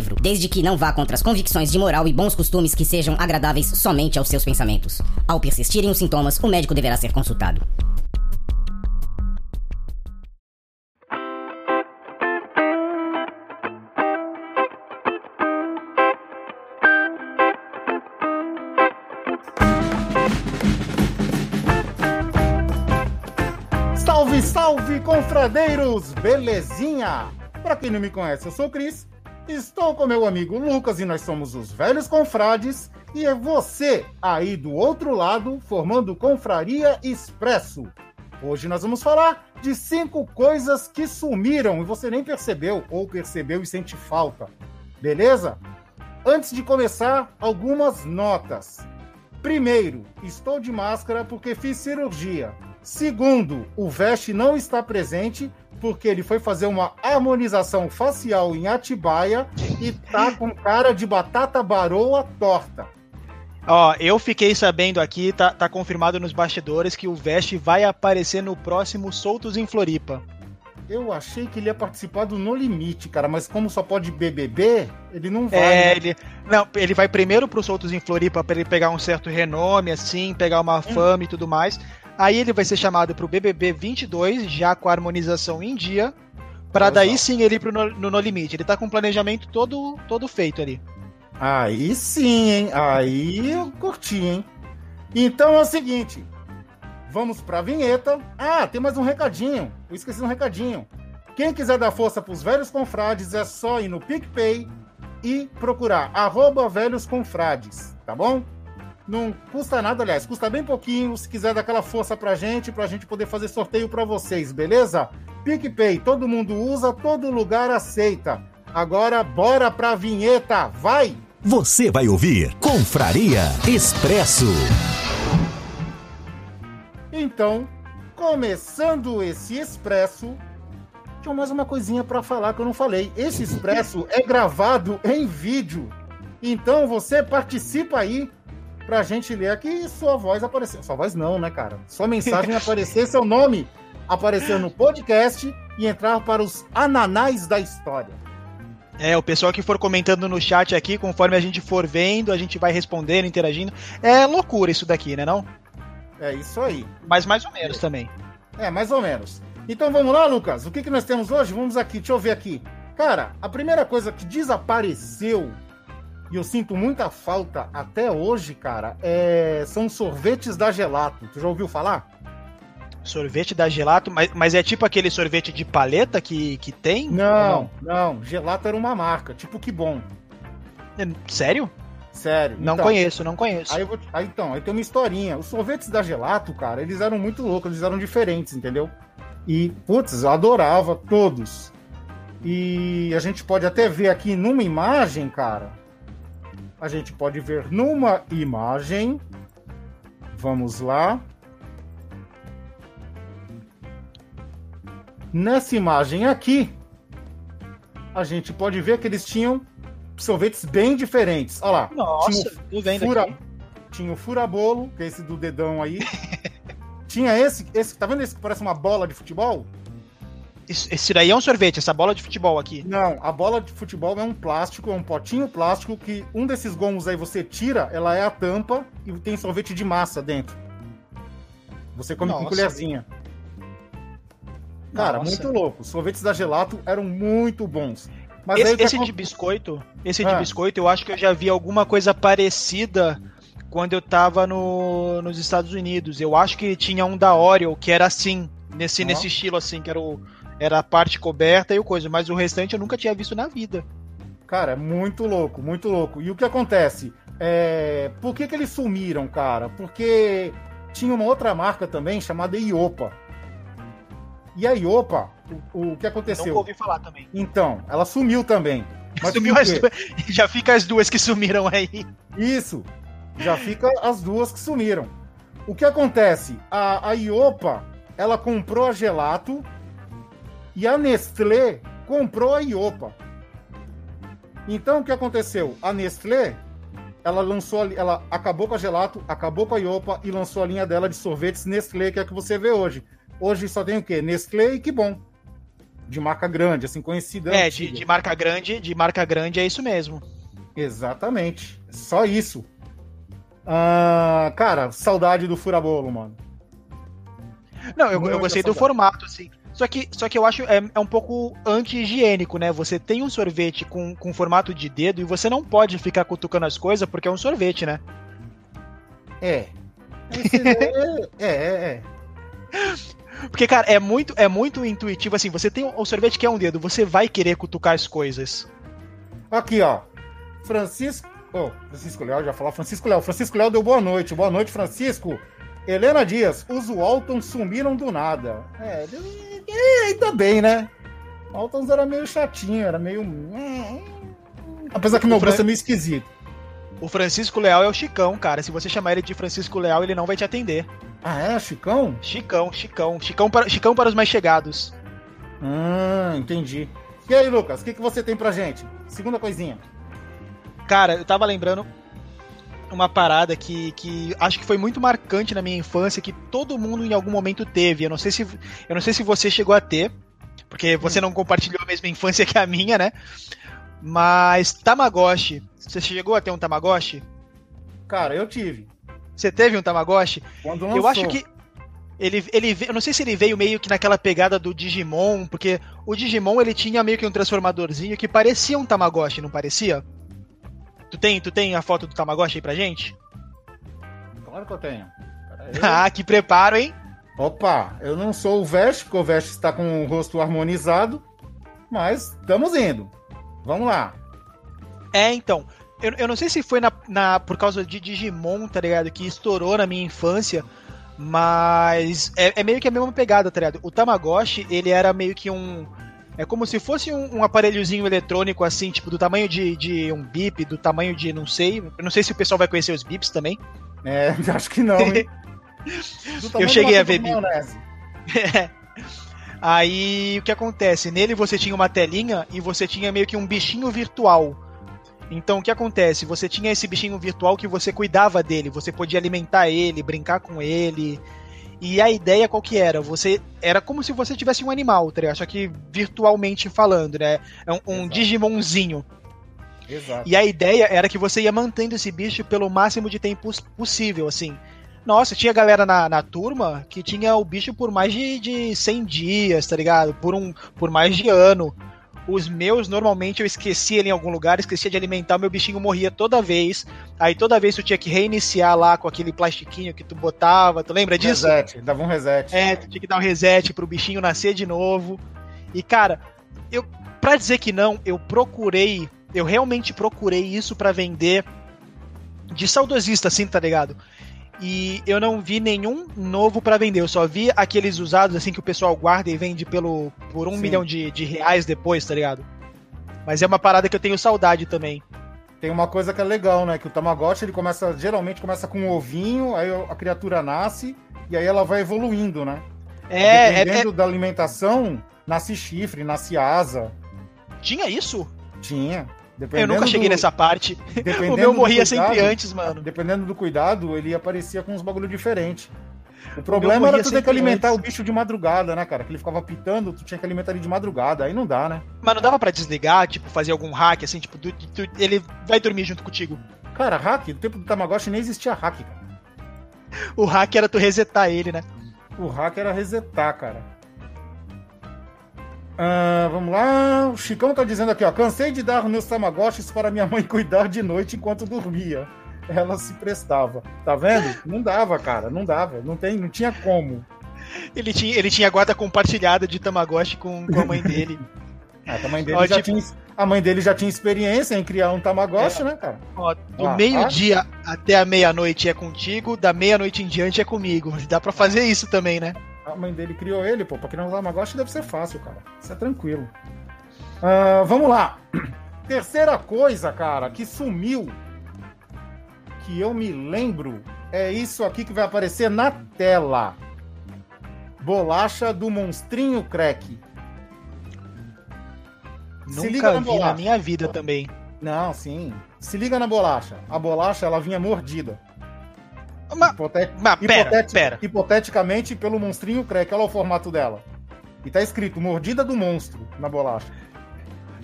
desde que não vá contra as convicções de moral e bons costumes que sejam agradáveis somente aos seus pensamentos. Ao persistirem os sintomas, o médico deverá ser consultado. Salve, salve, confradeiros! Belezinha? Pra quem não me conhece, eu sou o Cris, estou com meu amigo Lucas e nós somos os Velhos Confrades e é você aí do outro lado formando Confraria Expresso. Hoje nós vamos falar de cinco coisas que sumiram e você nem percebeu ou percebeu e sente falta. Beleza? Antes de começar, algumas notas. Primeiro, estou de máscara porque fiz cirurgia. Segundo, o Veste não está presente porque ele foi fazer uma harmonização facial em Atibaia e tá com cara de batata baroa torta. Ó, eu fiquei sabendo aqui, tá, tá confirmado nos bastidores que o Veste vai aparecer no próximo Soltos em Floripa. Eu achei que ele ia participar do No Limite, cara, mas como só pode BBB, ele não vai. É, né? ele, não, ele vai primeiro pro Soltos em Floripa pra ele pegar um certo renome, assim, pegar uma fama e tudo mais. Aí ele vai ser chamado pro BBB 22, já com a harmonização em dia, Exato. daí sim ele ir pro no, no No Limite. Ele tá com o planejamento todo, todo feito ali. Aí sim, hein? Aí eu curti, hein? Então é o seguinte. Vamos pra vinheta. Ah, tem mais um recadinho. Eu esqueci um recadinho. Quem quiser dar força pros velhos confrades é só ir no PicPay e procurar arroba velhos confrades, tá bom? Não custa nada, aliás, custa bem pouquinho. Se quiser dar aquela força pra gente, pra gente poder fazer sorteio pra vocês, beleza? PicPay, todo mundo usa, todo lugar aceita. Agora, bora pra vinheta, vai! Você vai ouvir Confraria Expresso. Então, começando esse expresso, tinha mais uma coisinha pra falar que eu não falei. Esse expresso é gravado em vídeo. Então você participa aí pra gente ler aqui e sua voz aparecer. Sua voz não, né, cara? Sua mensagem aparecer, seu nome aparecer no podcast e entrar para os ananais da história. É, o pessoal que for comentando no chat aqui, conforme a gente for vendo, a gente vai respondendo, interagindo. É loucura isso daqui, né não? É isso aí. Mas mais ou menos também. É, mais ou menos. Então vamos lá, Lucas. O que, que nós temos hoje? Vamos aqui, deixa eu ver aqui. Cara, a primeira coisa que desapareceu, e eu sinto muita falta até hoje, cara, é... são sorvetes da Gelato. Tu já ouviu falar? Sorvete da Gelato, mas, mas é tipo aquele sorvete de paleta que, que tem? Não, não. Gelato era uma marca, tipo que bom. É, Sério? Sério. Não Então, conheço, não conheço. Aí, eu vou aí, então, aí tem uma historinha. Os sorvetes da Gelato, cara, eles eram muito loucos, eles eram diferentes, entendeu? E, putz, eu adorava todos. E a gente pode até ver aqui numa imagem, cara. A gente pode ver numa imagem. Vamos lá. Nessa imagem aqui, a gente pode ver que eles tinham sorvetes bem diferentes. Olha lá. Nossa, tinha o fura, aqui. tinha o furabolo, que é esse do dedão aí. tinha esse, esse, tá vendo esse que parece uma bola de futebol? Esse daí é um sorvete, essa bola de futebol aqui. Não, a bola de futebol é um plástico, é um potinho plástico que um desses gomos aí você tira, ela é a tampa e tem sorvete de massa dentro. Você come com Nossa. colherzinha. Cara, Nossa. muito louco. Os sorvetes da Gelato eram muito bons. Mas Esse, esse de biscoito, esse de Ah. biscoito, eu acho que eu já vi alguma coisa parecida quando eu tava no, nos Estados Unidos. Eu acho que tinha um da Oreo que era assim, nesse, Ó. nesse estilo assim, que era, o, era a parte coberta e o coisa, mas o restante eu nunca tinha visto na vida. Cara, é muito louco, muito louco. E o que acontece? É... Por que, que eles sumiram, cara? Porque tinha uma outra marca também chamada Iopa. E a Iopa, o, o que aconteceu? Nunca ouvi falar também. Então, ela sumiu também. Mas Sumiu as duas, já fica as duas que sumiram aí. Isso. Já fica as duas que sumiram. O que acontece? A, a Iopa, ela comprou a Gelato e a Nestlé comprou a Iopa. Então o que aconteceu? A Nestlé, ela lançou, ela acabou com a Gelato, acabou com a Iopa e lançou a linha dela de sorvetes Nestlé, que é a que você vê hoje. Hoje só tem o quê? Nestlé e que bom. De marca grande, assim, conhecida. É, de, de marca grande, de marca grande é isso mesmo. Exatamente. Só isso. Ah, cara, saudade do furabolo, mano. Não, eu, eu gostei do formato, assim. Só que, só que eu acho é, é um pouco anti-higiênico, né? Você tem um sorvete com, com formato de dedo e você não pode ficar cutucando as coisas porque é um sorvete, né? É. É, é, é. Porque, cara, é muito, é muito intuitivo, assim, você tem o sorvete que é um dedo, você vai querer cutucar as coisas. Aqui, ó. Francisco. Oh, Francisco Léo, já falar Francisco Léo. Francisco Léo deu boa noite. Boa noite, Francisco. Helena Dias, os Waltons sumiram do nada. É, é, ainda bem, né? Waltons era meio chatinho, era meio. Apesar que meu O Fran- gosto é meio esquisito. O Francisco Leal é o Chicão, cara. Se você chamar ele de Francisco Leal, ele não vai te atender. Ah, é, Chicão? Chicão, Chicão. Chicão para, Chicão para os mais chegados. Ah, entendi. E aí, Lucas, o que, que você tem pra gente? Segunda coisinha. Cara, eu tava lembrando uma parada que, que acho que foi muito marcante na minha infância, que todo mundo em algum momento teve. Eu não sei se, eu não sei se você chegou a ter, porque você não compartilhou a mesma infância que a minha, né? Mas Tamagotchi. Você chegou a ter um Tamagotchi? Cara, eu tive. Você teve um Tamagotchi? Quando Eu lançou. acho que ele, ele, eu não sei se ele veio meio que naquela pegada do Digimon, porque o Digimon ele tinha meio que um transformadorzinho que parecia um Tamagotchi, não parecia? Tu tem, tu tem a foto do Tamagotchi aí pra gente? Claro que eu tenho. Ah, que preparo, hein? Opa, eu não sou o Vest, porque o Vest está com o rosto harmonizado, mas estamos indo. Vamos lá. É, então. Eu, eu não sei se foi na, na- por causa de Digimon, tá ligado? Que estourou na minha infância. Mas é, é meio que a mesma pegada, tá ligado? O Tamagotchi, ele era meio que um. É como se fosse um, um aparelhozinho eletrônico, assim, tipo, do tamanho de, de um bip, do tamanho de, não sei. Eu não sei se o pessoal vai conhecer os bips também. É, acho que não, de cheguei a ver de maionese. Aí o que acontece? Nele você tinha uma telinha e você tinha meio que um bichinho virtual. Então o que acontece? Você tinha esse bichinho virtual que você cuidava dele, você podia alimentar ele, brincar com ele. E a ideia qual que era? Você era como se você tivesse um animal, tá ligado? Só que virtualmente falando, né? É um, um. Digimonzinho. Exato. E a ideia era que você ia mantendo esse bicho pelo máximo de tempo possível, assim. Nossa, tinha galera na, na turma que tinha o bicho por mais de, de 100 dias, tá ligado? Por, um, por mais de ano. Os meus, normalmente, eu esquecia ele em algum lugar, esquecia de alimentar, meu bichinho morria toda vez. Aí toda vez tu tinha que reiniciar lá com aquele plastiquinho que tu botava, tu lembra disso? Reset, dava um reset. É, tu tinha que dar um reset pro bichinho nascer de novo. E, cara, eu, pra dizer que não, eu procurei, eu realmente procurei isso pra vender de saudosista, assim, tá ligado? E eu não vi nenhum novo pra vender, eu só vi aqueles usados, assim, que o pessoal guarda e vende pelo, por um Sim. milhão de, de reais depois, tá ligado? Mas é uma parada que eu tenho saudade também. Tem uma coisa que é legal, né? Que o Tamagotchi, ele começa, geralmente começa com um ovinho, aí a criatura nasce, e aí ela vai evoluindo, né? É, é, é- Dependendo da alimentação, nasce chifre, nasce asa. tinha isso? Tinha. Eu nunca cheguei do- nessa parte. dependendo O meu morria cuidado- sempre antes, mano. Dependendo do cuidado, ele aparecia com uns bagulho diferente. O problema morria era tu ter que alimentar antes. o bicho de madrugada, né, cara? Que ele ficava pitando, tu tinha que alimentar ele de madrugada. Aí não dá, né? Mas não dava pra desligar, tipo, fazer algum hack, assim, tipo, tu- tu- ele vai dormir junto contigo. Cara, hack, no tempo do Tamagotchi nem existia hack, cara. O hack era tu resetar ele, né? O hack era resetar, cara. Ah, vamos lá. O Chicão tá dizendo aqui, ó. Cansei de dar meus Tamagotchis para minha mãe cuidar de noite enquanto dormia. Ela se prestava. Tá vendo? Não dava, cara. Não dava. Não, tem, não tinha como. Ele tinha, ele tinha guarda compartilhada de Tamagotchi com, com a mãe dele. Ah, a, mãe dele Ó, já tipo- tinha, a mãe dele já tinha experiência em criar um Tamagotchi, né, cara? Ó, do Ah, meio-dia até a meia-noite é contigo, da meia-noite em diante é comigo. Dá pra fazer isso também, né? A mãe dele criou ele, pô. Pra criar um Tamagotchi deve ser fácil, cara. Isso é tranquilo. Ah, vamos lá. Terceira coisa, cara, que sumiu, que eu me lembro, é isso aqui que vai aparecer na tela. Bolacha do monstrinho crack. Se Nunca vi na minha vida também. Não, sim. Se liga na bolacha. A bolacha, ela vinha mordida. Mas, Hipotet... mas pera, pera. Hipoteticamente, pelo monstrinho crack. Olha o formato dela. E tá escrito mordida do monstro na bolacha.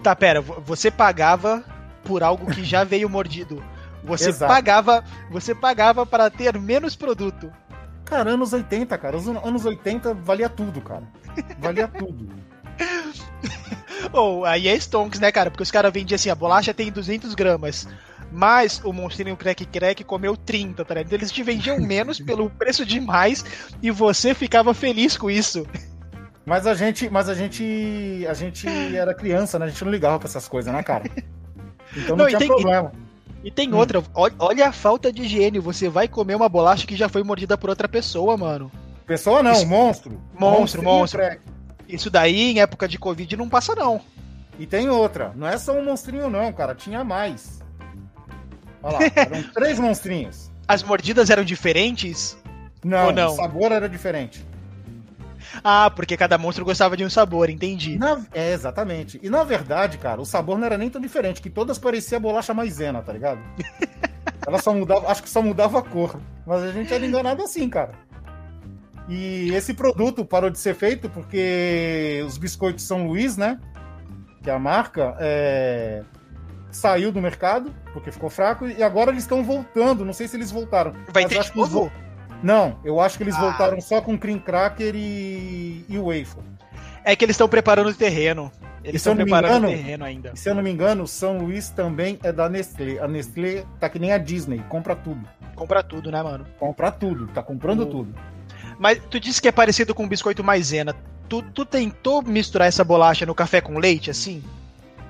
Tá, pera. Você pagava por algo que já veio mordido. Você Exato. pagava, você pagava para ter menos produto. Cara, anos 80, cara. Os anos 80 valia tudo, cara. Valia tudo. Ou oh, aí é Stonks, né, cara? Porque os caras vendiam assim, a bolacha tem 200 gramas. Mas o monstrinho crack crack comeu 30, tá ligado? Então eles te vendiam menos pelo preço de mais e você ficava feliz com isso. Mas a gente, mas a gente, a gente era criança, né? A gente não ligava pra essas coisas, né, cara? Então não, não tinha tem, problema. E, e tem hum. outra, olha a falta de higiene. Você vai comer uma bolacha que já foi mordida por outra pessoa, mano. Pessoa não, Isso, monstro. Monstro, monstro. Crack. Isso daí, em época de Covid, não passa, não. E tem outra. Não é só um monstrinho, não, cara. Tinha mais. Olha lá, eram três monstrinhos. As mordidas eram diferentes? Não, não, o sabor era diferente. Ah, porque cada monstro gostava de um sabor, entendi. Na... É, exatamente. E na verdade, cara, o sabor não era nem tão diferente, que todas pareciam bolacha maisena, tá ligado? Ela só mudava, acho que só mudava a cor. Mas a gente era enganado assim, cara. E esse produto parou de ser feito porque os biscoitos São Luís, né? Que é a marca, é... saiu do mercado porque ficou fraco e agora eles estão voltando. Não sei se eles voltaram. Vai ter de novo? Não, eu acho que eles ah. voltaram só com cream cracker e, e waffle. É que eles estão preparando o terreno. Eles estão preparando engano, o terreno ainda. Se eu não me engano, São Luís também é da Nestlé. A Nestlé tá que nem a Disney, compra tudo. Compra tudo, né, mano? Compra tudo, tá comprando tudo. Mas tu disse que é parecido com biscoito maisena. Tu, tu tentou misturar essa bolacha no café com leite, assim?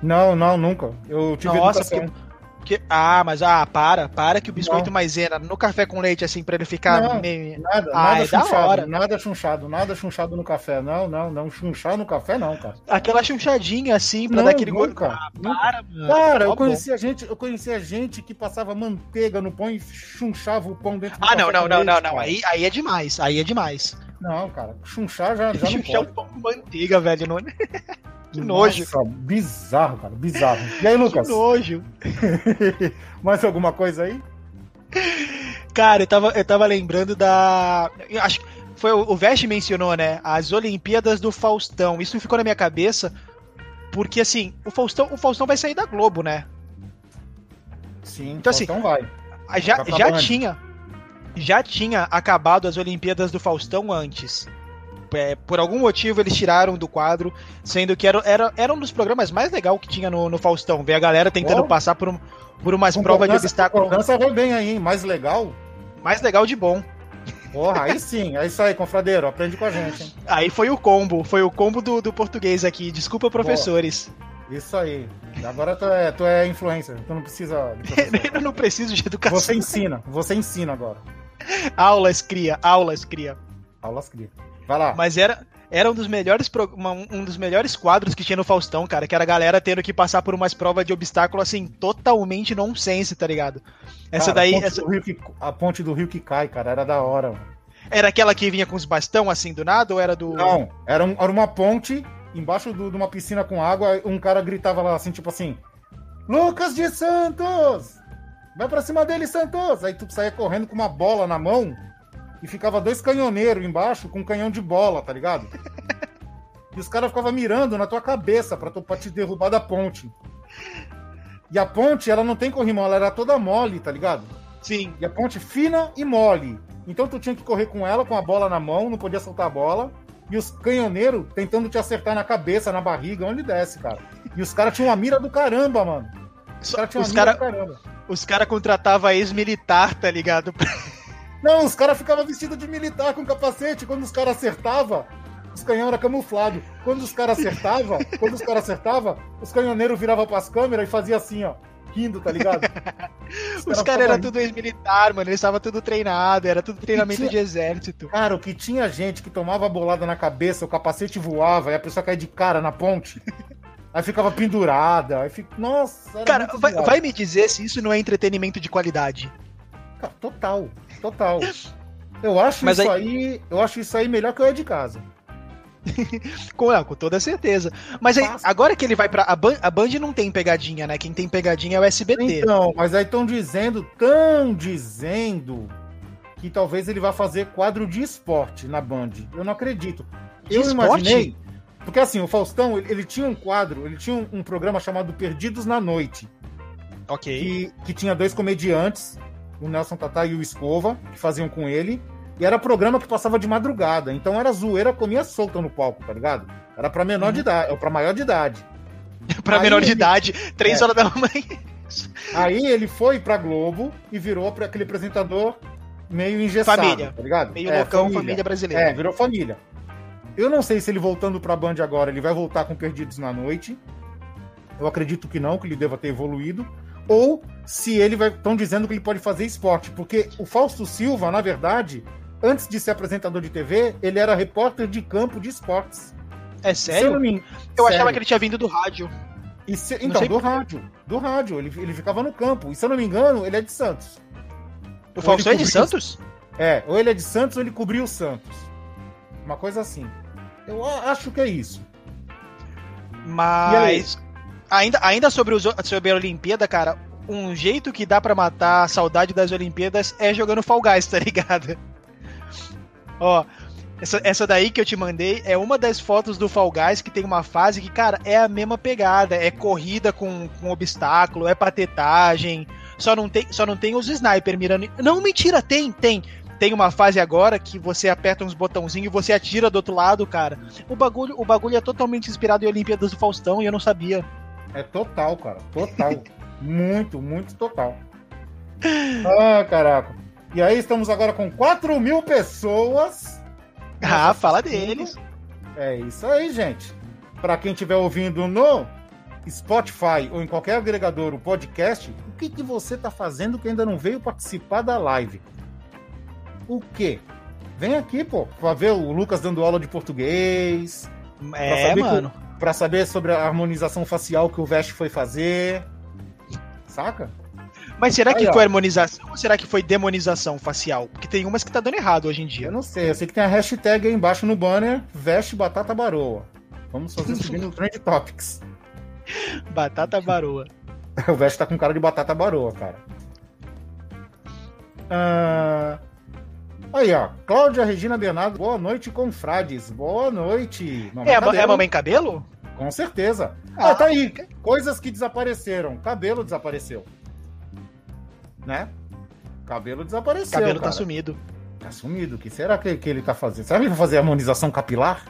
Não, não, nunca. Eu tive Nossa, educação. Que, ah, mas ah, para, para que o biscoito não. maisena no café com leite, assim, pra ele ficar não, meio. Nada, ah, nada é chunchado, nada chunchado, nada chunchado no café. Não, não, não. Chunchar no café, não, cara. Aquela chunchadinha, assim, pra não, dar aquele gosto. Ah, para, mano. Cara, eu conhecia gente, eu conhecia gente que passava manteiga no pão e chunchava o pão dentro do Ah, não, não, não, não, não. Aí, aí é demais, aí é demais. Não, cara, chunchar já, já não pode. o pão com manteiga, velho. Não... Que nojo. Nossa, bizarro, cara, bizarro. E aí, Lucas? Que nojo. Mais alguma coisa aí? Cara, eu tava, eu tava lembrando da. Acho que foi o, Vest mencionou, né? As Olimpíadas do Faustão. Isso ficou na minha cabeça porque assim, o Faustão, o Faustão vai sair da Globo, né? Sim, então, assim, vai. Já, já tinha já tinha acabado as Olimpíadas do Faustão antes é, por algum motivo eles tiraram do quadro, sendo que era, era, era um dos programas mais legais que tinha no, no Faustão. Ver a galera tentando oh. passar por, um, por umas provas de obstáculo. Dança vai bem aí, hein? Mais legal? Mais legal de bom. Porra, aí sim, é isso aí, confradeiro, aprende com a gente. Hein? Aí foi o combo, foi o combo do, do português aqui. Desculpa, professores. Isso aí. Agora tu é, tu é influencer, tu não precisa. Eu não preciso de educação. Você ensina, você ensina agora. Aulas cria, aulas cria. Aulas cria. Vai lá. Mas era, era um dos melhores um dos melhores quadros que tinha no Faustão, cara, que era a galera tendo que passar por umas provas de obstáculo assim totalmente nonsense, tá ligado? Essa cara, daí a ponte, essa... que, a ponte, do rio que cai, cara, era da hora. Mano. Era aquela que vinha com os bastão assim do nada ou era do Não, era, um, era uma ponte embaixo do, de uma piscina com água, um cara gritava lá assim, tipo assim: "Lucas de Santos! Vai para cima dele, Santos!" Aí tu saía correndo com uma bola na mão e ficava dois canhoneiros embaixo com um canhão de bola, tá ligado? E os caras ficavam mirando na tua cabeça pra, tu, pra te derrubar da ponte. E a ponte, ela não tem corrimão, ela era toda mole, tá ligado? Sim. E a ponte fina e mole. Então tu tinha que correr com ela, com a bola na mão, não podia soltar a bola. E os canhoneiros tentando te acertar na cabeça, na barriga, onde desce, cara. E os caras tinham uma mira do caramba, mano. Os caras tinham uma mira cara, do caramba. Os caras contratavam ex-militar, tá ligado? Não, os caras ficavam vestidos de militar com capacete. Quando os caras acertavam, os canhões eram camuflados. Quando os caras acertavam, quando os caras acertavam, os canhoneiros viravam pras câmeras e faziam assim, ó. Rindo, tá ligado? Os, os caras eram tudo ex-militar, mano. Eles estavam tudo treinado, era tudo treinamento tinha... de exército. Cara, o que tinha gente que tomava bolada na cabeça, o capacete voava e a pessoa caía de cara na ponte. Aí ficava pendurada. Aí fica... Nossa, Cara, vai, vai, me dizer se isso não é entretenimento de qualidade. Cara, total, total. Eu acho Mas isso aí... aí... Eu acho isso aí melhor que eu ir de casa. com, não, com toda certeza. Mas aí, agora que ele vai pra. A Band, a Band não tem pegadinha, né? Quem tem pegadinha é o SBT. Então, mas aí estão dizendo, tão dizendo que talvez ele vá fazer quadro de esporte na Band. Eu não acredito. De eu esporte? imaginei. Porque assim, o Faustão, ele, ele tinha um quadro, ele tinha um, um, programa chamado Perdidos na Noite. Ok. Que, que tinha dois comediantes, o Nelson Tatá e o Escova, que faziam com ele. E era programa que passava de madrugada. Então era zoeira, comia solta no palco, tá ligado? Era pra menor uhum. de idade, para maior de idade. pra menor de idade, três é. horas da manhã. Aí ele foi pra Globo e virou para aquele apresentador meio engessado, família. tá ligado? Meio é, loucão, família. família brasileira. É, virou família. Eu não sei se ele voltando pra Band agora, ele vai voltar com Perdidos na Noite. Eu acredito que não, que ele deva ter evoluído. Ou se ele vai. Estão dizendo que ele pode fazer esporte. Porque o Fausto Silva, na verdade, antes de ser apresentador de TV, ele era repórter de campo de esportes. É sério? Eu, me... eu sério. achava que ele tinha vindo do rádio. Se... Então, do rádio. Do rádio. Ele, ele ficava no campo. E se eu não me engano, ele é de Santos. O Faustão é de Santos? É, ou ele é de Santos ou ele cobriu o Santos. Uma coisa assim. Eu acho que é isso. Mas. Ainda, ainda sobre, os, sobre a Olimpíada, cara, um jeito que dá para matar a saudade das Olimpíadas é jogando Fall Guys, tá ligado? Ó, essa, essa daí que eu te mandei é uma das fotos do Fall Guys que tem uma fase que, cara, é a mesma pegada. É corrida com, com obstáculo, é patetagem. Só não tem, só não tem os sniper mirando. Não, mentira, tem, tem. Tem uma fase agora que você aperta uns botãozinhos e você atira do outro lado, cara. O bagulho, o bagulho é totalmente inspirado em Olimpíadas do Faustão e eu não sabia. É total, cara. Total. muito, muito total. Ah, caraca. E aí estamos agora com 4 mil pessoas. Ah, fala deles. É isso aí, gente. Para quem estiver ouvindo no Spotify ou em qualquer agregador o podcast, o que, que você está fazendo que ainda não veio participar da live? O quê? Vem aqui, pô, para ver o Lucas dando aula de português. É, mano. Para saber sobre a harmonização facial que o Vest foi fazer. Saca? Mas será que Aí, foi ó. harmonização ou será que foi demonização facial? Porque tem umas que tá dando errado hoje em dia. Eu não sei, eu sei que tem a hashtag aí embaixo no banner, veste batata baroa. Vamos fazer seguindo o Trend Topics. Batata baroa. o veste tá com cara de batata baroa, cara. Ah, aí, ó. Cláudia Regina Bernardo, boa noite, confrades. Boa noite. Mamãe é, cabelo. é Mamãe Cabelo? Com certeza. Ah, ah, tá aí. Coisas que desapareceram. Cabelo desapareceu né? Cabelo desapareceu. Cabelo tá cara. tá sumido. Tá sumido. O que será que, que ele tá fazendo? Será que ele vai fazer harmonização capilar?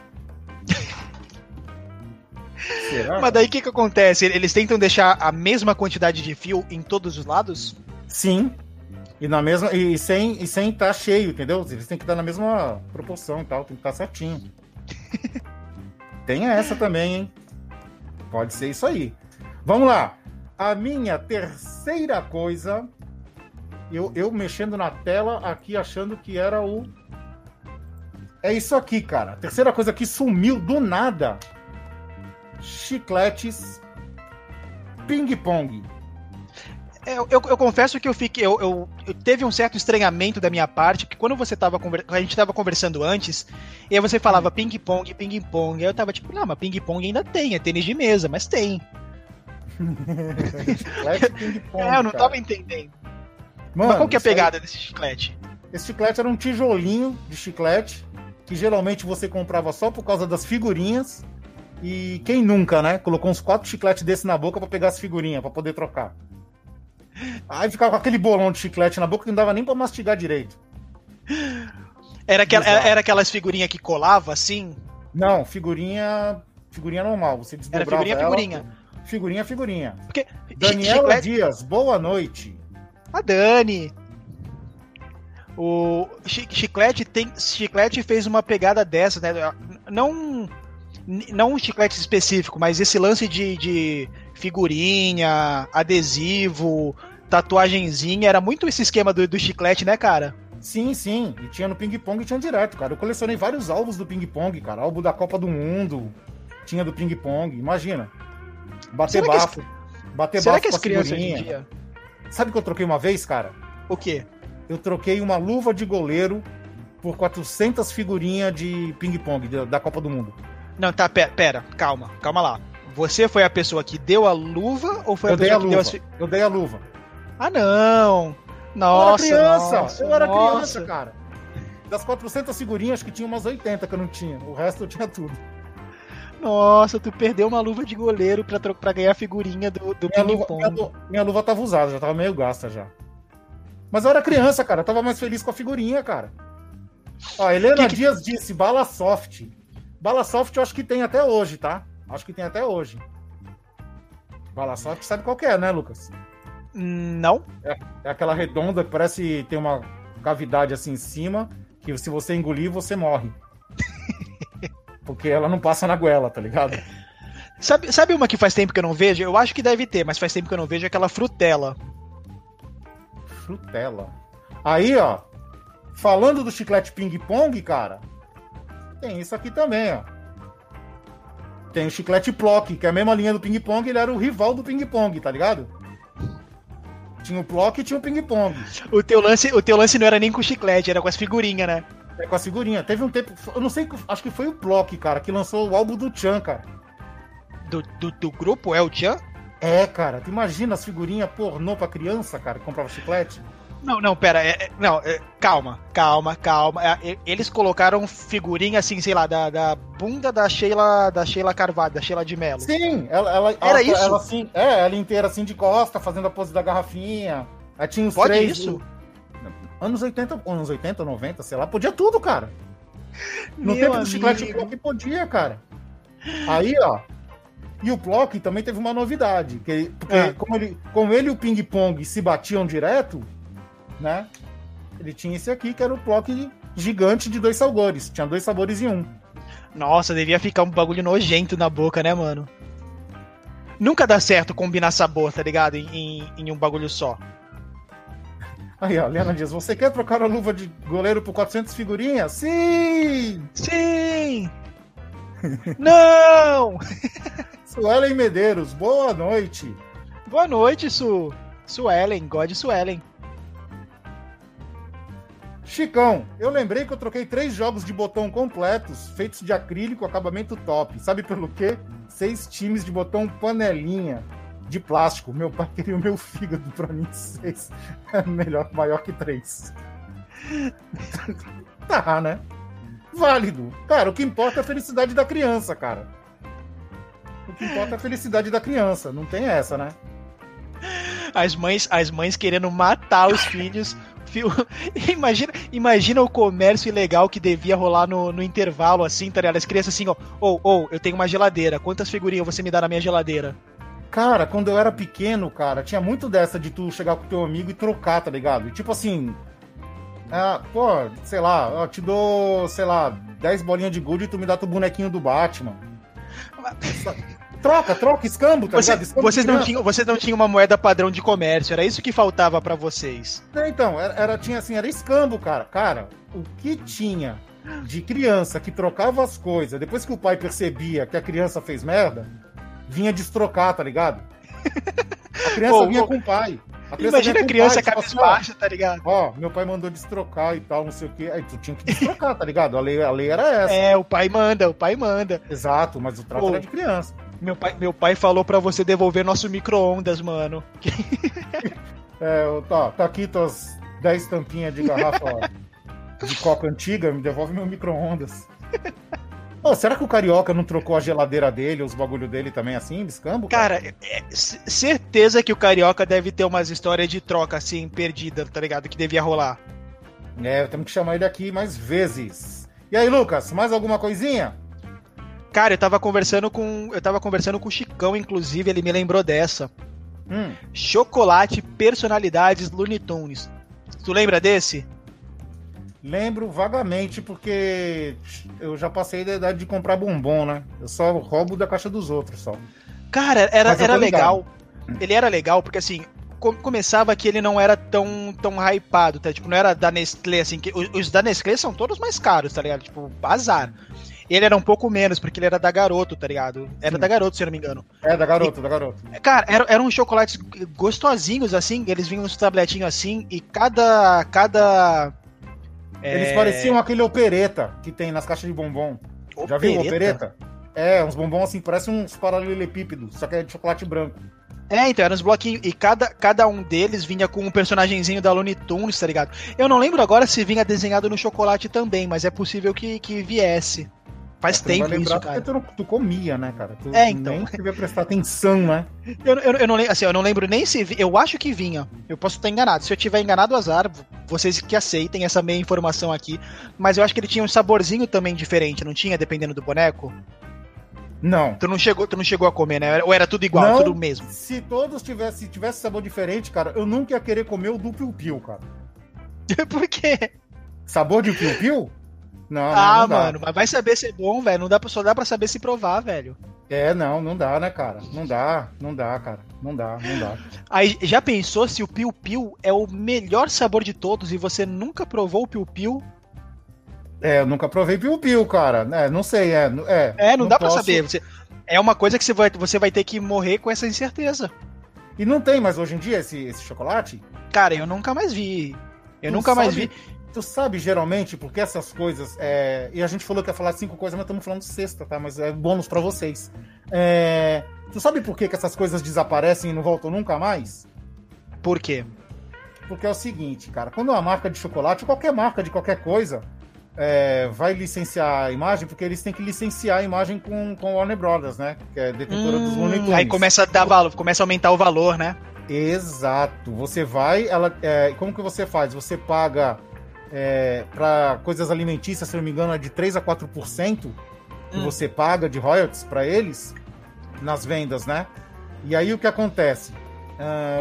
será? Mas daí o que, que acontece? Eles tentam deixar a mesma quantidade de fio em todos os lados? Sim. E na mesma. E sem, e sem estar tá cheio, entendeu? Eles têm que estar na mesma proporção e tal, tem que estar tá certinho. tem essa também, hein? Pode ser isso aí. Vamos lá. A minha terceira coisa eu, eu mexendo na tela aqui achando que era o. É isso aqui, cara. A terceira coisa que sumiu do nada: chicletes ping-pong. É, eu, eu, eu, confesso que eu fiquei. Eu, eu, eu, teve um certo estranhamento da minha parte, porque quando você tava a gente tava conversando antes, e aí você falava ping-pong, ping-pong. Aí eu tava tipo, não, mas ping-pong ainda tem, é tênis de mesa, mas tem. é, eu não cara. tava entendendo. Mano, Mas qual que é a pegada aí... desse chiclete? Esse chiclete era um tijolinho de chiclete que geralmente você comprava só por causa das figurinhas. E quem nunca, né? Colocou uns quatro chicletes desse na boca para pegar as figurinhas, para poder trocar. Aí ficava com aquele bolão de chiclete na boca que não dava nem pra mastigar direito. Era, aquela, era aquelas figurinhas que colava assim? Não, figurinha. Figurinha normal. Você desdobrava Era figurinha, ela, figurinha. Figurinha, figurinha. Porque, Daniela chiclete... Dias, boa noite. A Dani. O Chiclete tem Chiclete fez uma pegada dessa, né? Não não um chiclete específico, mas esse lance de, de figurinha, adesivo, tatuagenzinha, era muito esse esquema do, do chiclete, né, cara? Sim, sim. E tinha no ping-pong e tinha direto, cara. Eu colecionei vários álbuns do ping-pong, cara. Álbum da Copa do Mundo, tinha do ping-pong, imagina. bater Será que as- bafo. Bater Será bafo que com as a crianças hoje em figurinha. dia. Sabe o que eu troquei uma vez, cara? O quê? Eu troquei uma luva de goleiro por 400 figurinhas de ping-pong da- Copa do Mundo. Não, tá, pera, pera, calma, calma lá. Você foi a pessoa que deu a luva ou foi a Eu dei a pessoa que deu luva. as. fi- Eu dei a luva. Ah, não! Nossa, eu era criança, nossa, eu era nossa. criança, cara. Das 400 figurinhas, acho que tinha umas 80 que eu não tinha. O resto eu tinha tudo. Nossa, tu perdeu uma luva de goleiro pra, pra ganhar a figurinha do, do Minha luva, minha, minha luva tava usada, já tava meio gasta já. Mas eu era criança, cara. Eu tava mais feliz com a figurinha, cara. Ó, a Helena Que que- Dias disse, bala soft. Bala soft eu acho que tem até hoje, tá? Acho que tem até hoje. Bala soft sabe qual que é, né, Lucas? Não? É aquela redonda que parece ter uma cavidade assim em cima, que se você engolir, você morre. Porque ela não passa na goela, tá ligado? Sabe, sabe uma que faz tempo que eu não vejo? Eu acho que deve ter, mas faz tempo que eu não vejo aquela frutela. Frutela. Aí, ó. Falando do chiclete ping-pong, cara, tem isso aqui também, ó. Tem o chiclete Plock, que é a mesma linha do ping-pong, ele era o rival do ping-pong, tá ligado? Tinha o Plock e tinha o ping-pong. O teu, lance, o teu lance não era nem com chiclete, era com as figurinhas, né? É com a figurinha. Teve um tempo, eu não sei, acho que foi o Plock, cara, que lançou o álbum do Chan, cara. Do, do, do grupo, é o Tchan? É, cara, tu imagina as figurinhas pornô pra criança, cara, que comprava chiclete? Não, não, pera, é- é- não, é, calma, calma, calma. É, eles colocaram figurinha assim, sei lá, da, da bunda da Sheila, da Sheila Carvalho, da Sheila de Mello. Sim, ela, ela, Era ela, isso? Ela, assim, é, ela inteira assim de costa, fazendo a pose da garrafinha. Aí tinha os Pode três. isso? Anos 80, anos 80, 90, sei lá, podia tudo, cara. No Meu tempo do amigo. chiclete Plock podia, cara. Aí, ó. E o Plock também teve uma novidade. Que, porque É. como, ele, como ele e o Ping Pong se batiam direto, né? Ele tinha esse aqui, que era o Plock gigante de dois sabores. Tinha dois sabores em um. Nossa, devia ficar um bagulho nojento na boca, né, mano? Nunca dá certo combinar sabor, tá ligado? Em, em, em um bagulho só. Aí, ó, Liana Dias, você quer trocar a luva de goleiro por 400 figurinhas? Sim! Sim! Não! Suelen Medeiros, boa noite. Boa noite, Su. Suelen, God Suelen. Chicão, eu lembrei que eu troquei três jogos de botão completos, feitos de acrílico, acabamento top. Sabe pelo quê? Seis times de botão panelinha de plástico. Meu pai queria o meu fígado pra mim, seis. É melhor, maior que três. tá, né? Válido. Cara, o que importa é a felicidade da criança, cara. O que importa é a felicidade da criança. Não tem essa, né? As mães, as mães querendo matar os filhos. Imagina, imagina o comércio ilegal que devia rolar no, no intervalo, assim, tá ligado? As crianças assim, ó, ou, ou, eu tenho uma geladeira, quantas figurinhas você me dá na minha geladeira? Cara, quando eu era pequeno, cara, tinha muito dessa de tu chegar com teu amigo e trocar, tá ligado? E tipo assim. Ah, pô, sei lá, eu te dou, sei lá, 10 bolinhas de gude e tu me dá teu bonequinho do Batman. Troca, troca, escambo, tá Você-? Escambo vocês, não tinham, vocês não tinham uma moeda padrão de comércio, era isso que faltava pra vocês. É, Então, era, era- tinha assim, era escambo, cara. Cara, o que tinha de criança que trocava as coisas, depois que o pai percebia que a criança fez merda, vinha destrocar, tá ligado? A criança vinha com o pai. A Imagina a criança pai, assim, ó, baixa, tá ligado? Ó, meu pai mandou destrocar e tal, não sei o quê. Aí tu tinha que destrocar, tá ligado? A lei, a lei era essa. É, o pai manda, o pai manda. Exato, mas o trato Pô. era de criança. Meu pai, meu pai falou pra você devolver nosso micro-ondas, mano. É, tá, aqui tuas 10 tampinhas de garrafa de coca antiga, me devolve meu micro-ondas. Ô, será que o carioca não trocou a geladeira dele, os bagulho dele também assim, biscambo? Cara, é- c- certeza que o Carioca deve ter umas histórias de troca assim, perdida, tá ligado? Que devia rolar. É, temos que chamar ele aqui mais vezes. E aí, Lucas, mais alguma coisinha? Cara, eu tava conversando com. Eu tava conversando com o Chicão, inclusive, ele me lembrou dessa. Hum, Chocolate Personalidades Looney Tunes. Tu lembra desse? lembro vagamente, porque eu já passei da idade de comprar bombom, né? Eu só roubo da caixa dos outros, só. Cara, era, era legal. Ele era legal porque assim. com- Começava que ele não era tão, tão hypado, tá? Tipo, não era da Nestlé, assim. Que, os, os da Nestlé são todos mais caros, tá ligado? Tipo, azar. Ele era um pouco menos, porque ele era da Garoto, tá ligado? Era Sim. da Garoto, se eu não me engano. É, da garoto, da garoto. Cara, eram, eram uns chocolates gostosinhos, assim, eles vinham nos tabletinhos assim, e cada. cada. Eles é, pareciam aquele opereta que tem nas caixas de bombom. Já viu o opereta? É, uns bombons assim, parecem uns paralelepípedos, só que é de chocolate branco. É, então, eram uns bloquinhos. E cada, cada um deles vinha com um personagemzinho da Looney Tunes, tá ligado? Eu não lembro agora se vinha desenhado no chocolate também, mas é possível que, que viesse. Faz tempo vai lembrar isso, cara. Porque tu, não- tu comia, né, cara? Tu É, então. nem devia prestar atenção, né? Eu, eu, eu não lembro, assim, eu não lembro nem se. vi- Eu acho que vinha. Eu posso estar enganado. Se eu tiver enganado, azar. Vocês que aceitem essa meia informação aqui. Mas eu acho que ele tinha um saborzinho também diferente, não tinha? Dependendo do boneco. Não. Tu não chegou, tu não chegou a comer, né? Ou era tudo igual, Não. tudo mesmo? Se todos tivessem se tivesse sabor diferente, cara, eu nunca ia querer comer o do Piu Piu, cara. Por quê? Sabor de Piu Piu? Não, não, ah, não dá. mano, mas vai saber se é bom, velho. Não dá pra, só dá pra saber se provar, velho. É, não, não dá, né, cara? Não dá, não dá, cara. Não dá, não dá. Aí, já pensou se o Piu Piu é o melhor sabor de todos e você nunca provou o Piu Piu? É, eu nunca provei Piu Piu, cara. É, não sei, é. É, É, não, dá pra posso- saber. Você, é uma coisa que você vai, você vai ter que morrer com essa incerteza. E não tem mais hoje em dia esse, esse chocolate? Cara, eu nunca mais vi. Eu Tu nunca mais sabe- vi. Tu sabe, geralmente, porque essas coisas. é, E a gente falou que ia falar cinco coisas, mas estamos falando sexta, tá? Mas é bônus pra vocês. É, Tu sabe por que, que essas coisas desaparecem e não voltam nunca mais? Por quê? Porque é o seguinte, cara, quando uma marca de chocolate, qualquer marca de qualquer coisa, é, vai licenciar a imagem, porque eles têm que licenciar a imagem com, com Warner Brothers, né? Que é detentora dos Looney Tunes. Hum, aí começa a dar valor, começa a aumentar o valor, né? Exato. Você vai, ela, é, como que você faz? Você paga é, para coisas alimentícias, se não me engano, é de 3 a 4% que Hum. você paga de royalties para eles nas vendas, né? E aí o que acontece?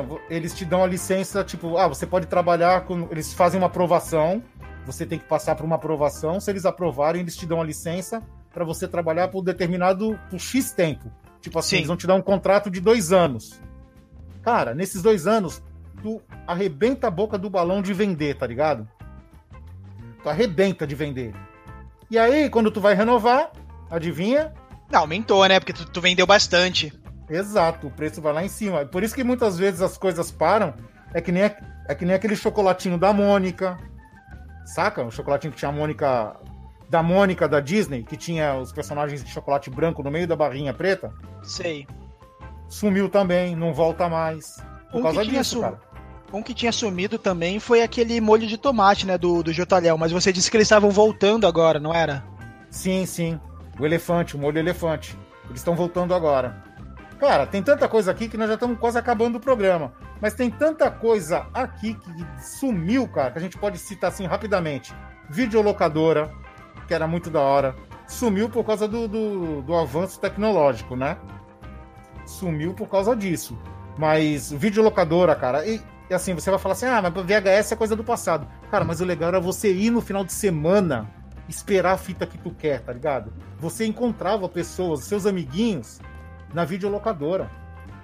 Vo- eles te dão a licença, tipo, ah, você pode trabalhar com. Eles fazem uma aprovação, você tem que passar por uma aprovação. Se eles aprovarem, eles te dão a licença para você trabalhar por determinado por X tempo. Tipo assim, Sim. eles vão te dar um contrato de dois anos. Cara, nesses dois anos, tu arrebenta a boca do balão de vender, tá ligado? Tu arrebenta de vender. E aí, quando tu vai renovar, adivinha? Não, aumentou, né? Porque tu, tu vendeu bastante. Exato, o preço vai lá em cima. Por isso que muitas vezes as coisas param. É que nem, é que nem aquele chocolatinho da Mônica. Saca? O chocolatinho que tinha a Mônica. Da Mônica da Disney, que tinha os personagens de chocolate branco no meio da barrinha preta. Sei. Sumiu também, não volta mais. Por Um causa que tinha disso, sum- cara. Um que tinha sumido também foi aquele molho de tomate, né? Do, do Jotalhão. Mas você disse que eles estavam voltando agora, não era? Sim, sim. O elefante, o molho elefante. Eles estão voltando agora. Cara, tem tanta coisa aqui que nós já estamos quase acabando o programa. Mas tem tanta coisa aqui que sumiu, cara, que a gente pode citar assim rapidamente. Videolocadora, que era muito da hora. Sumiu por causa do, do, do avanço tecnológico, né? Sumiu por causa disso. Mas videolocadora, cara, e, e assim, você vai falar assim: ah, mas VHS é coisa do passado. Cara, mas o legal era você ir no final de semana esperar a fita que tu quer, tá ligado? Você encontrava pessoas, seus amiguinhos, na videolocadora.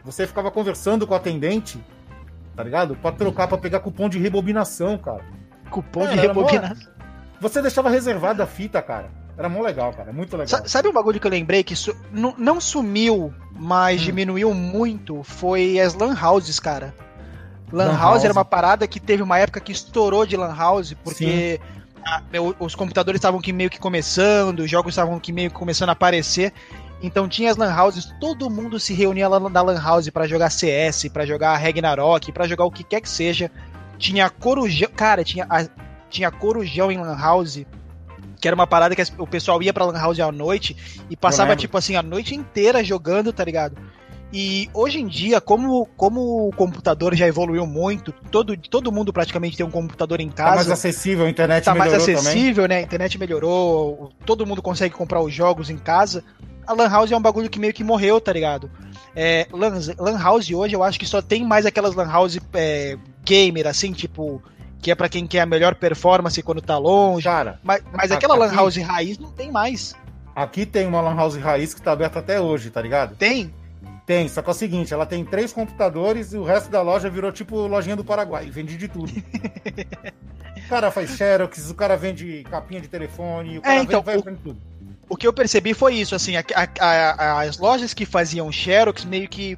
Você ficava conversando com o atendente, tá ligado? Pra trocar, pra pegar cupom de rebobinação, cara. Cupom Cara, de era mó- rebobinação. Você deixava reservada a fita, cara. Era mó legal, cara. Muito legal. Sa- Sabe um bagulho que eu lembrei que su- não- não sumiu, mas Hum. diminuiu muito? Foi as Lan Houses, cara. Lan, Lan House, house. era uma parada que teve uma época que estourou de Lan House, porque a- os computadores estavam que meio que começando, os jogos estavam que meio que começando a aparecer. Então tinha as Lan Houses, todo mundo se reunia lá na Lan House pra jogar CS, pra jogar Ragnarok, pra jogar o que quer que seja. Tinha Corujão, cara, tinha, a- tinha Corujão em Lan House, que era uma parada que o pessoal ia pra Lan House à noite e passava, tipo assim, a noite inteira jogando, tá ligado? E hoje em dia, como, como o computador já evoluiu muito, todo, todo mundo praticamente tem um computador em Tá mais casa acessível, a internet tá mais melhorou também. acessível, né? A internet melhorou, todo mundo consegue comprar os jogos em casa. A Lan House é um bagulho que meio que morreu, tá ligado? É, Lan, Lan House hoje eu acho que só tem mais aquelas Lan House é, gamer, assim, tipo, que é pra quem quer a melhor performance quando tá longe. Cara, Mas, mas aquela Lan aqui- House raiz não tem mais. aqui tem uma Lan House raiz que tá aberta até hoje, tá ligado? Tem? Tem, só que é o seguinte, ela tem três computadores e o resto da loja virou tipo lojinha do Paraguai, vende de tudo. o cara faz xerox, o cara vende capinha de telefone, o cara É, então, vende, o- vende tudo. O que eu percebi foi isso, assim, a, a, a, as lojas que faziam Xerox meio que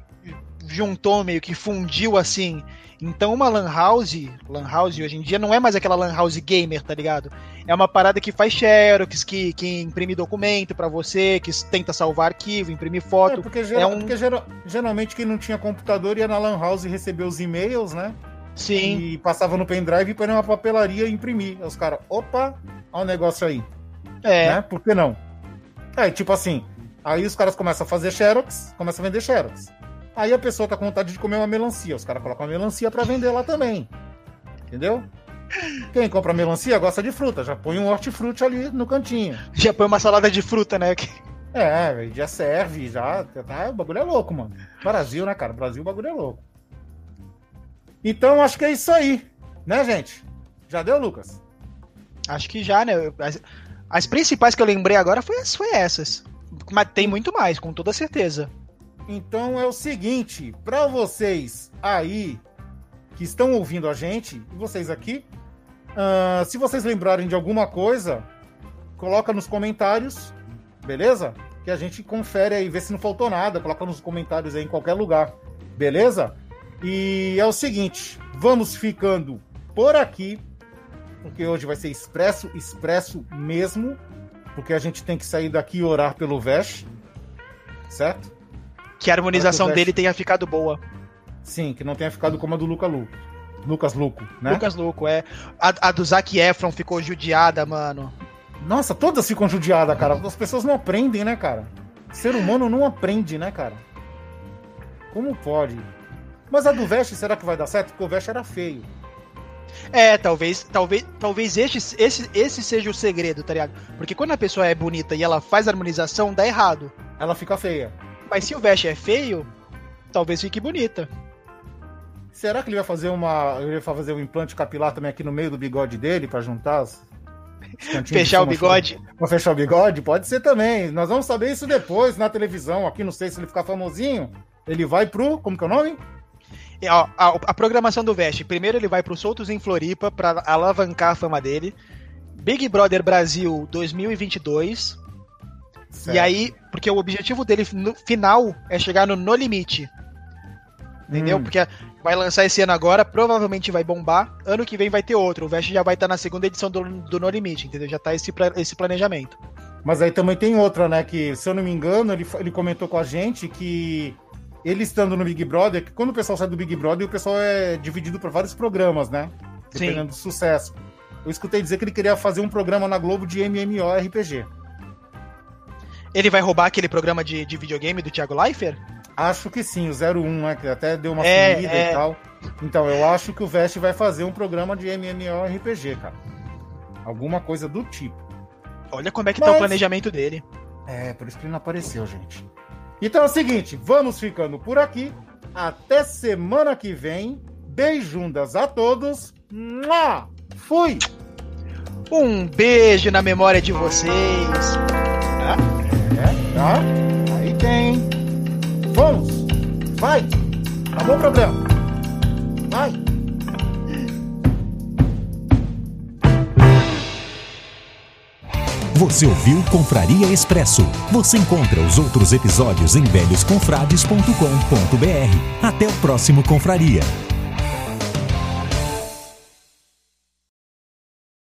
juntou, meio que fundiu assim. Então uma lan house, lan house hoje em dia não é mais aquela lan house gamer, tá ligado? É uma parada que faz xerox, que, que imprime documento para você, que tenta salvar arquivo, imprimir foto. É, porque, geral, é um... porque geral, geralmente quem não tinha computador ia na lan house e recebia os e-mails, né? Sim. E passava no pendrive põe numa papelaria e imprimir. Aí os caras, opa, olha o negócio aí. É. Né? Por que não? É, tipo assim, aí os caras começam a fazer xerox, começam a vender xerox. Aí a pessoa tá com vontade de comer uma melancia. Os caras colocam uma melancia para vender lá também. Entendeu? Quem compra melancia gosta de fruta. Já põe um hortifruti ali no cantinho. Já põe uma salada de fruta, né? É, já serve, já. Tá, o bagulho é louco, mano. Brasil, né, cara? Brasil, o bagulho é louco. Então, acho que é isso aí. Né, gente? Já deu, Lucas? Acho que já, né? As, as principais que eu lembrei agora foi, foi essas. Mas tem muito mais, com toda certeza. Então é o seguinte, para vocês aí que estão ouvindo a gente, e vocês aqui, uh, se vocês lembrarem de alguma coisa, coloca nos comentários, beleza? Que a gente confere aí, vê se não faltou nada, coloca nos comentários aí em qualquer lugar, beleza? E é o seguinte, vamos ficando por aqui, porque hoje vai ser expresso, expresso mesmo, porque a gente tem que sair daqui e orar pelo Vesh, certo? Que a harmonização dele tenha ficado boa. Sim, que não tenha ficado como a do Luca Luco. Lucas Luco, né? Lucas Luco, é. A, a do Zac Efron ficou judiada, mano. Nossa, todas ficam judiadas, cara. As pessoas não aprendem, né, cara? ser humano não aprende, né, cara? Como pode? Mas a do Veste, será que vai dar certo? Porque o Veste era feio. É, talvez, talvez, talvez esse, esse, esse seja o segredo, tá ligado? Porque quando a pessoa é bonita e ela faz harmonização, dá errado. Ela fica feia. Mas se o Vest é feio, talvez fique bonita. Será que ele vai fazer uma. Ele vai fazer um implante capilar também aqui no meio do bigode dele para juntar as. Fechar o bigode? Pra fechar o bigode? Pode ser também. Nós vamos saber isso depois na televisão. Aqui, não sei se ele ficar famosinho. Ele vai pro. Como que é o nome? A, a, a programação do Vest. Primeiro ele vai pro Soltos em Floripa para alavancar a fama dele. Big Brother Brasil 2022. Certo. E aí, porque o objetivo dele no final é chegar no No Limite. Entendeu? Hum. Porque vai lançar esse ano agora, provavelmente vai bombar. Ano que vem vai ter outro. O Vest já vai estar na segunda edição do, do No Limite, entendeu? Já tá esse, esse planejamento. Mas aí também tem outra, né? Que, se eu não me engano, ele, ele comentou com a gente que ele estando no Big Brother, que quando o pessoal sai do Big Brother, o pessoal é dividido por vários programas, né? Dependendo Sim. do sucesso. Eu escutei dizer que ele queria fazer um programa na Globo de MMORPG. Ele vai roubar aquele programa de, de videogame do Thiago Leifert? Acho que sim, o 01, né? Que até deu uma é, sumida é... e tal. Então, eu acho que o Vest vai fazer um programa de MMORPG, cara. Alguma coisa do tipo. Olha como é que Mas... tá o planejamento dele. É, por isso que ele não apareceu, gente. Então é o seguinte, vamos ficando por aqui. Até semana que vem. Beijundas a todos. Mua! Fui! Um beijo na memória de vocês. Tá? Aí tem. Vamos! Vai! Acabou o problema. Vai! Você ouviu Confraria Expresso. Você encontra os outros episódios em velhosconfrades.com.br. Até o próximo Confraria.